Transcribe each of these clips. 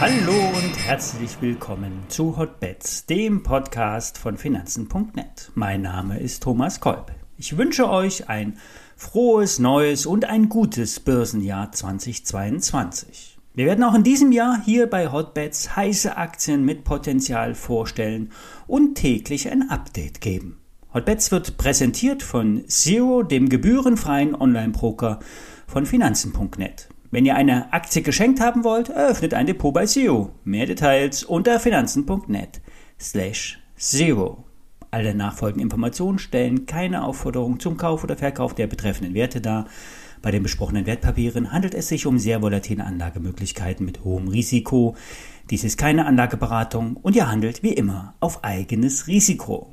Hallo und herzlich willkommen zu Hotbets, dem Podcast von Finanzen.net. Mein Name ist Thomas Kolb. Ich wünsche euch ein frohes, neues und ein gutes Börsenjahr 2022. Wir werden auch in diesem Jahr hier bei Hotbets heiße Aktien mit Potenzial vorstellen und täglich ein Update geben. Hotbets wird präsentiert von Zero, dem gebührenfreien Online-Broker von Finanzen.net. Wenn ihr eine Aktie geschenkt haben wollt, eröffnet ein Depot bei Zero. Mehr Details unter finanzen.net slash Zero. Alle nachfolgenden Informationen stellen keine Aufforderung zum Kauf oder Verkauf der betreffenden Werte dar. Bei den besprochenen Wertpapieren handelt es sich um sehr volatile Anlagemöglichkeiten mit hohem Risiko. Dies ist keine Anlageberatung und ihr handelt wie immer auf eigenes Risiko.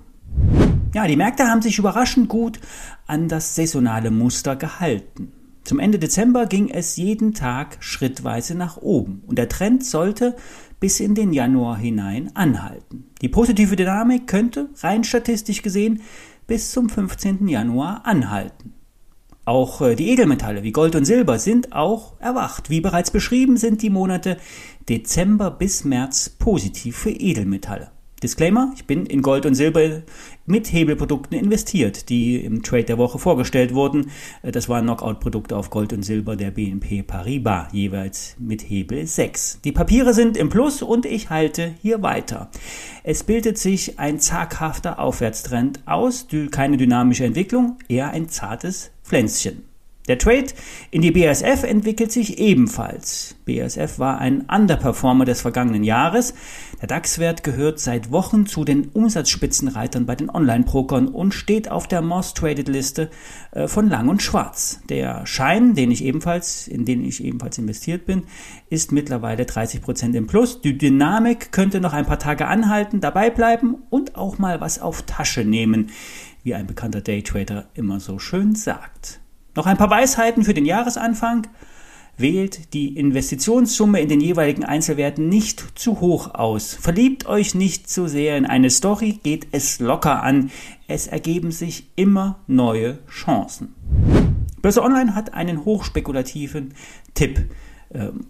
Ja, die Märkte haben sich überraschend gut an das saisonale Muster gehalten. Zum Ende Dezember ging es jeden Tag schrittweise nach oben und der Trend sollte bis in den Januar hinein anhalten. Die positive Dynamik könnte, rein statistisch gesehen, bis zum 15. Januar anhalten. Auch äh, die Edelmetalle wie Gold und Silber sind auch erwacht. Wie bereits beschrieben sind die Monate Dezember bis März positiv für Edelmetalle. Disclaimer, ich bin in Gold und Silber mit Hebelprodukten investiert, die im Trade der Woche vorgestellt wurden. Äh, das waren Knockout-Produkte auf Gold und Silber der BNP Paribas, jeweils mit Hebel 6. Die Papiere sind im Plus und ich halte hier weiter. Es bildet sich ein zaghafter Aufwärtstrend aus, keine dynamische Entwicklung, eher ein zartes Pflänzchen. Der Trade in die BASF entwickelt sich ebenfalls. BASF war ein Underperformer des vergangenen Jahres. Der DAX-Wert gehört seit Wochen zu den Umsatzspitzenreitern bei den Online-Brokern und steht auf der Most Traded Liste äh, von Lang und Schwarz. Der Schein, den ich ebenfalls, in den ich ebenfalls investiert bin, ist mittlerweile 30 Prozent im Plus. Die Dynamik könnte noch ein paar Tage anhalten, dabei bleiben und auch mal was auf Tasche nehmen, wie ein bekannter Daytrader immer so schön sagt. Noch ein paar Weisheiten für den Jahresanfang. Wählt die Investitionssumme in den jeweiligen Einzelwerten nicht zu hoch aus. Verliebt euch nicht zu sehr in eine Story, geht es locker an. Es ergeben sich immer neue Chancen. Börse Online hat einen hochspekulativen Tipp ähm,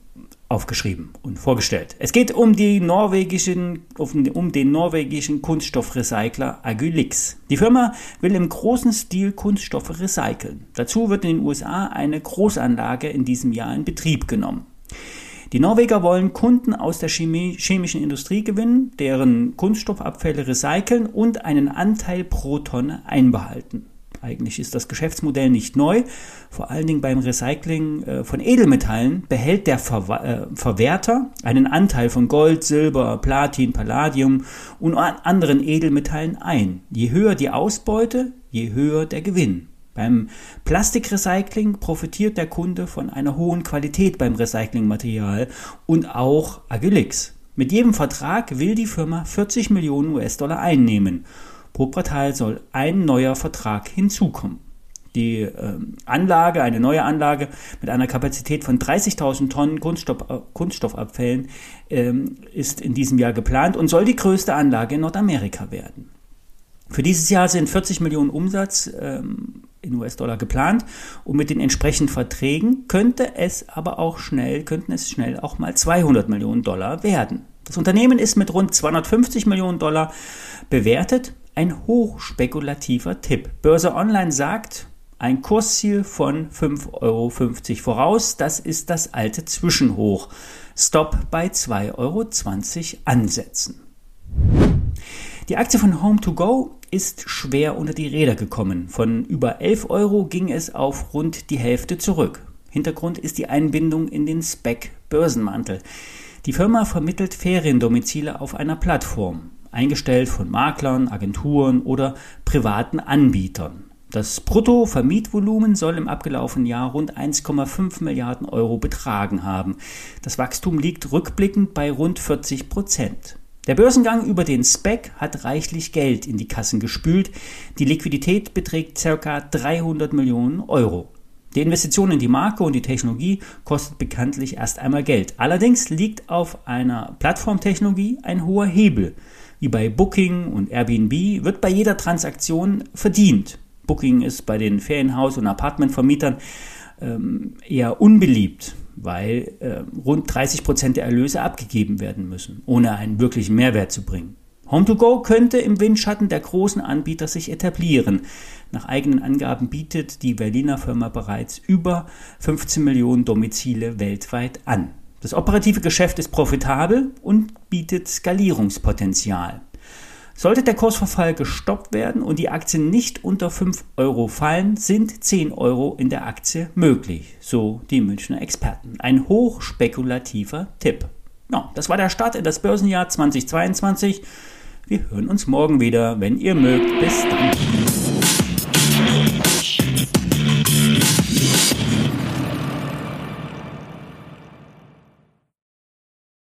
aufgeschrieben und vorgestellt. Es geht um, norwegischen, um den norwegischen Kunststoffrecycler Agylix. Die Firma will im großen Stil Kunststoffe recyceln. Dazu wird in den USA eine Großanlage in diesem Jahr in Betrieb genommen. Die Norweger wollen Kunden aus der Chemie, chemischen Industrie gewinnen, deren Kunststoffabfälle recyceln und einen Anteil pro Tonne einbehalten. Eigentlich ist das Geschäftsmodell nicht neu. Vor allen Dingen beim Recycling äh, von Edelmetallen behält der äh, Verwerter einen Anteil von Gold, Silber, Platin, Palladium und anderen Edelmetallen ein. Je höher die Ausbeute, je höher der Gewinn. Beim Plastikrecycling profitiert der Kunde von einer hohen Qualität beim Recyclingmaterial und auch Agilix. Mit jedem Vertrag will die Firma 40 Millionen US-Dollar einnehmen. Pro Quartal soll ein neuer Vertrag hinzukommen. Die äh, Anlage, eine neue Anlage mit einer Kapazität von 30.000 Tonnen Kunststoff, äh, Kunststoffabfällen ähm, ist in diesem Jahr geplant und soll die größte Anlage in Nordamerika werden. Für dieses Jahr sind 40 Millionen Umsatz ähm, in US-Dollar geplant und mit den entsprechenden Verträgen könnte es aber auch schnell, könnten es schnell auch mal 200 Millionen Dollar werden. Das Unternehmen ist mit rund 250 Millionen Dollar bewertet ein hochspekulativer Tipp. Börse Online sagt, ein Kursziel von 5,50 Euro voraus. Das ist das alte Zwischenhoch. Stop bei 2,20 Euro ansetzen. Die Aktie von Home2Go ist schwer unter die Räder gekommen. Von über 11 Euro ging es auf rund die Hälfte zurück. Hintergrund ist die Einbindung in den Spec Börsenmantel. Die Firma vermittelt Feriendomizile auf einer Plattform eingestellt von Maklern, Agenturen oder privaten Anbietern. Das Bruttovermietvolumen soll im abgelaufenen Jahr rund 1,5 Milliarden Euro betragen haben. Das Wachstum liegt rückblickend bei rund 40 Prozent. Der Börsengang über den SPEC hat reichlich Geld in die Kassen gespült. Die Liquidität beträgt ca. 300 Millionen Euro. Die Investition in die Marke und die Technologie kostet bekanntlich erst einmal Geld. Allerdings liegt auf einer Plattformtechnologie ein hoher Hebel wie bei Booking und Airbnb, wird bei jeder Transaktion verdient. Booking ist bei den Ferienhaus- und Apartmentvermietern ähm, eher unbeliebt. weil äh, rund 30 Prozent der Erlöse abgegeben werden müssen, ohne einen wirklichen Mehrwert zu bringen. Home2Go könnte im Windschatten der großen Anbieter sich etablieren. Nach eigenen Angaben bietet die Berliner Firma bereits über 15 Millionen Domizile weltweit an. Das operative Geschäft ist profitabel und bietet Skalierungspotenzial. Sollte der Kursverfall gestoppt werden und die Aktien nicht unter 5 Euro fallen, sind 10 Euro in der Aktie möglich, so die Münchner Experten. Ein hochspekulativer Tipp. Ja, das war der Start in das Börsenjahr 2022. Wir hören uns morgen wieder, wenn ihr mögt. Bis dann.